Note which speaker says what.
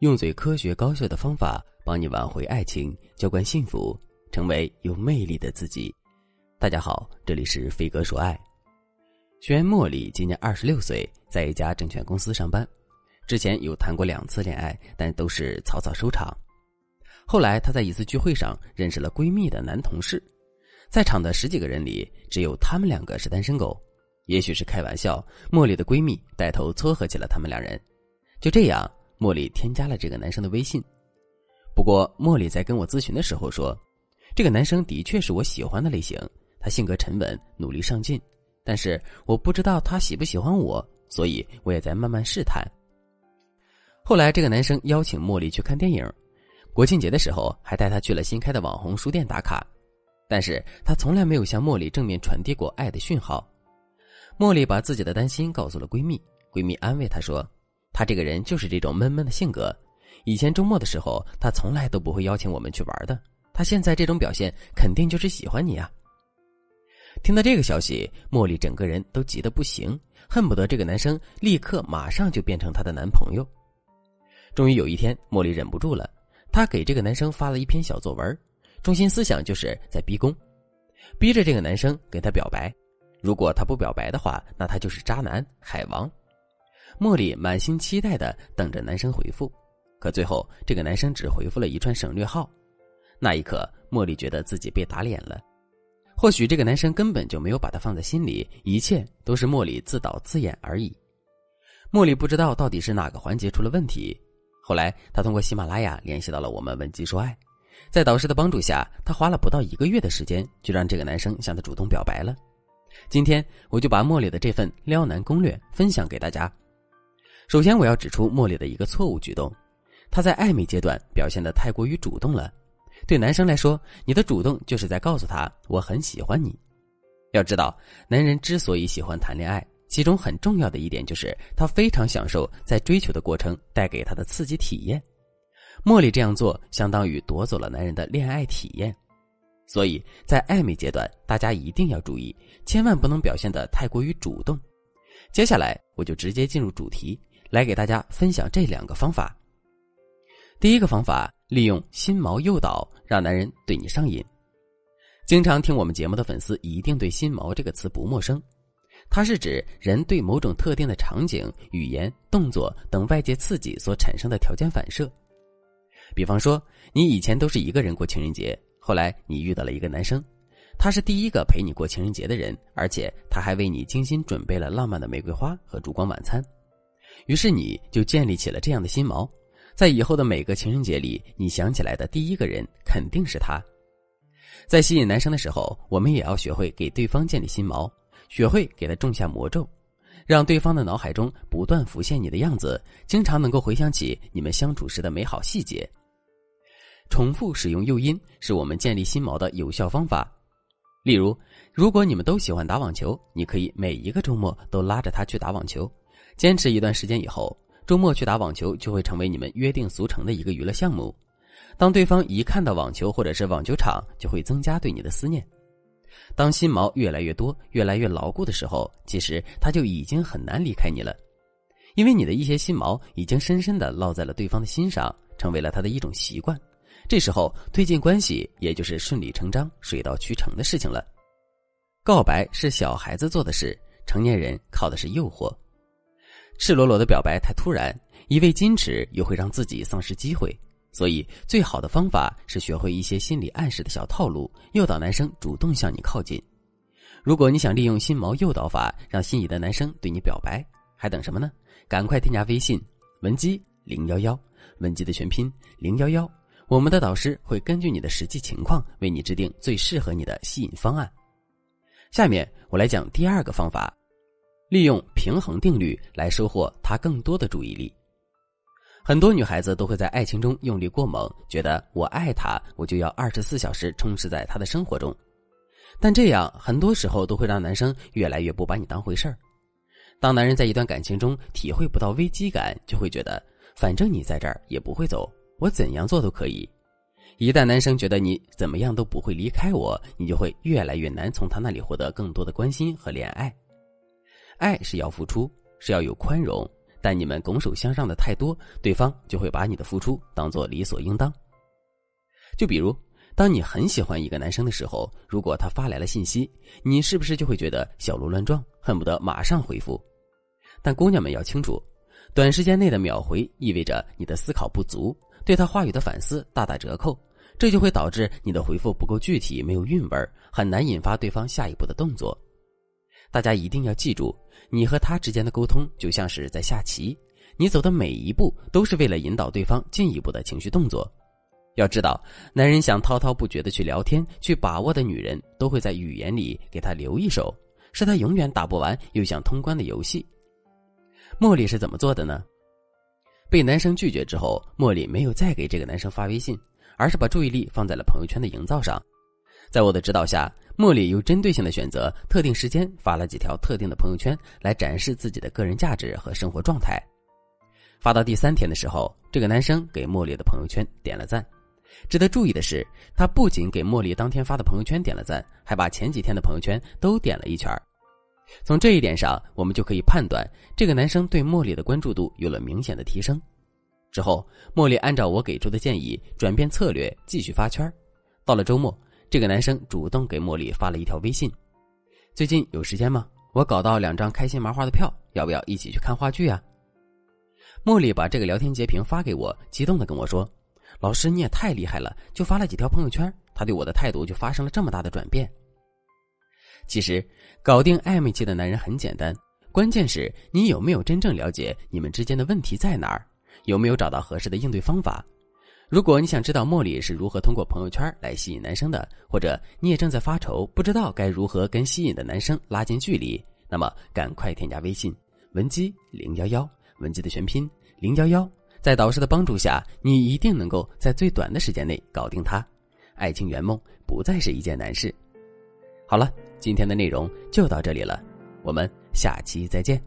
Speaker 1: 用最科学高效的方法帮你挽回爱情，浇灌幸福，成为有魅力的自己。大家好，这里是飞哥说爱。学员茉莉今年二十六岁，在一家证券公司上班。之前有谈过两次恋爱，但都是草草收场。后来她在一次聚会上认识了闺蜜的男同事，在场的十几个人里，只有他们两个是单身狗。也许是开玩笑，茉莉的闺蜜带头撮合起了他们两人。就这样。茉莉添加了这个男生的微信，不过茉莉在跟我咨询的时候说，这个男生的确是我喜欢的类型，他性格沉稳，努力上进，但是我不知道他喜不喜欢我，所以我也在慢慢试探。后来这个男生邀请茉莉去看电影，国庆节的时候还带她去了新开的网红书店打卡，但是他从来没有向茉莉正面传递过爱的讯号。茉莉把自己的担心告诉了闺蜜，闺蜜安慰她说。他这个人就是这种闷闷的性格，以前周末的时候，他从来都不会邀请我们去玩的。他现在这种表现，肯定就是喜欢你啊！听到这个消息，茉莉整个人都急得不行，恨不得这个男生立刻马上就变成她的男朋友。终于有一天，茉莉忍不住了，她给这个男生发了一篇小作文，中心思想就是在逼宫，逼着这个男生给他表白。如果他不表白的话，那他就是渣男海王。茉莉满心期待的等着男生回复，可最后这个男生只回复了一串省略号。那一刻，茉莉觉得自己被打脸了。或许这个男生根本就没有把她放在心里，一切都是茉莉自导自演而已。茉莉不知道到底是哪个环节出了问题。后来，她通过喜马拉雅联系到了我们文姬说爱，在导师的帮助下，她花了不到一个月的时间，就让这个男生向她主动表白了。今天，我就把茉莉的这份撩男攻略分享给大家。首先，我要指出茉莉的一个错误举动，她在暧昧阶段表现的太过于主动了。对男生来说，你的主动就是在告诉他我很喜欢你。要知道，男人之所以喜欢谈恋爱，其中很重要的一点就是他非常享受在追求的过程带给他的刺激体验。茉莉这样做，相当于夺走了男人的恋爱体验。所以在暧昧阶段，大家一定要注意，千万不能表现的太过于主动。接下来，我就直接进入主题。来给大家分享这两个方法。第一个方法，利用心锚诱导，让男人对你上瘾。经常听我们节目的粉丝一定对“心锚”这个词不陌生，它是指人对某种特定的场景、语言、动作等外界刺激所产生的条件反射。比方说，你以前都是一个人过情人节，后来你遇到了一个男生，他是第一个陪你过情人节的人，而且他还为你精心准备了浪漫的玫瑰花和烛光晚餐。于是你就建立起了这样的心锚，在以后的每个情人节里，你想起来的第一个人肯定是他。在吸引男生的时候，我们也要学会给对方建立心锚，学会给他种下魔咒，让对方的脑海中不断浮现你的样子，经常能够回想起你们相处时的美好细节。重复使用诱因是我们建立心锚的有效方法。例如，如果你们都喜欢打网球，你可以每一个周末都拉着他去打网球。坚持一段时间以后，周末去打网球就会成为你们约定俗成的一个娱乐项目。当对方一看到网球或者是网球场，就会增加对你的思念。当心毛越来越多、越来越牢固的时候，其实他就已经很难离开你了，因为你的一些心毛已经深深的烙在了对方的心上，成为了他的一种习惯。这时候推进关系，也就是顺理成章、水到渠成的事情了。告白是小孩子做的事，成年人靠的是诱惑。赤裸裸的表白太突然，一味矜持又会让自己丧失机会，所以最好的方法是学会一些心理暗示的小套路，诱导男生主动向你靠近。如果你想利用心锚诱导法让心仪的男生对你表白，还等什么呢？赶快添加微信文姬零幺幺，文姬的全拼零幺幺，我们的导师会根据你的实际情况为你制定最适合你的吸引方案。下面我来讲第二个方法。利用平衡定律来收获他更多的注意力。很多女孩子都会在爱情中用力过猛，觉得我爱他，我就要二十四小时充斥在他的生活中。但这样很多时候都会让男生越来越不把你当回事儿。当男人在一段感情中体会不到危机感，就会觉得反正你在这儿也不会走，我怎样做都可以。一旦男生觉得你怎么样都不会离开我，你就会越来越难从他那里获得更多的关心和恋爱。爱是要付出，是要有宽容，但你们拱手相让的太多，对方就会把你的付出当做理所应当。就比如，当你很喜欢一个男生的时候，如果他发来了信息，你是不是就会觉得小鹿乱撞，恨不得马上回复？但姑娘们要清楚，短时间内的秒回意味着你的思考不足，对他话语的反思大打折扣，这就会导致你的回复不够具体，没有韵味，很难引发对方下一步的动作。大家一定要记住，你和他之间的沟通就像是在下棋，你走的每一步都是为了引导对方进一步的情绪动作。要知道，男人想滔滔不绝的去聊天、去把握的女人，都会在语言里给他留一手，是他永远打不完又想通关的游戏。茉莉是怎么做的呢？被男生拒绝之后，茉莉没有再给这个男生发微信，而是把注意力放在了朋友圈的营造上。在我的指导下，茉莉有针对性的选择特定时间发了几条特定的朋友圈，来展示自己的个人价值和生活状态。发到第三天的时候，这个男生给茉莉的朋友圈点了赞。值得注意的是，他不仅给茉莉当天发的朋友圈点了赞，还把前几天的朋友圈都点了一圈。从这一点上，我们就可以判断这个男生对茉莉的关注度有了明显的提升。之后，茉莉按照我给出的建议转变策略，继续发圈。到了周末。这个男生主动给茉莉发了一条微信：“最近有时间吗？我搞到两张开心麻花的票，要不要一起去看话剧啊？”茉莉把这个聊天截屏发给我，激动的跟我说：“老师你也太厉害了，就发了几条朋友圈，他对我的态度就发生了这么大的转变。”其实，搞定暧昧期的男人很简单，关键是你有没有真正了解你们之间的问题在哪儿，有没有找到合适的应对方法。如果你想知道茉莉是如何通过朋友圈来吸引男生的，或者你也正在发愁，不知道该如何跟吸引的男生拉近距离，那么赶快添加微信文姬零幺幺，文姬的全拼零幺幺，在导师的帮助下，你一定能够在最短的时间内搞定他，爱情圆梦不再是一件难事。好了，今天的内容就到这里了，我们下期再见。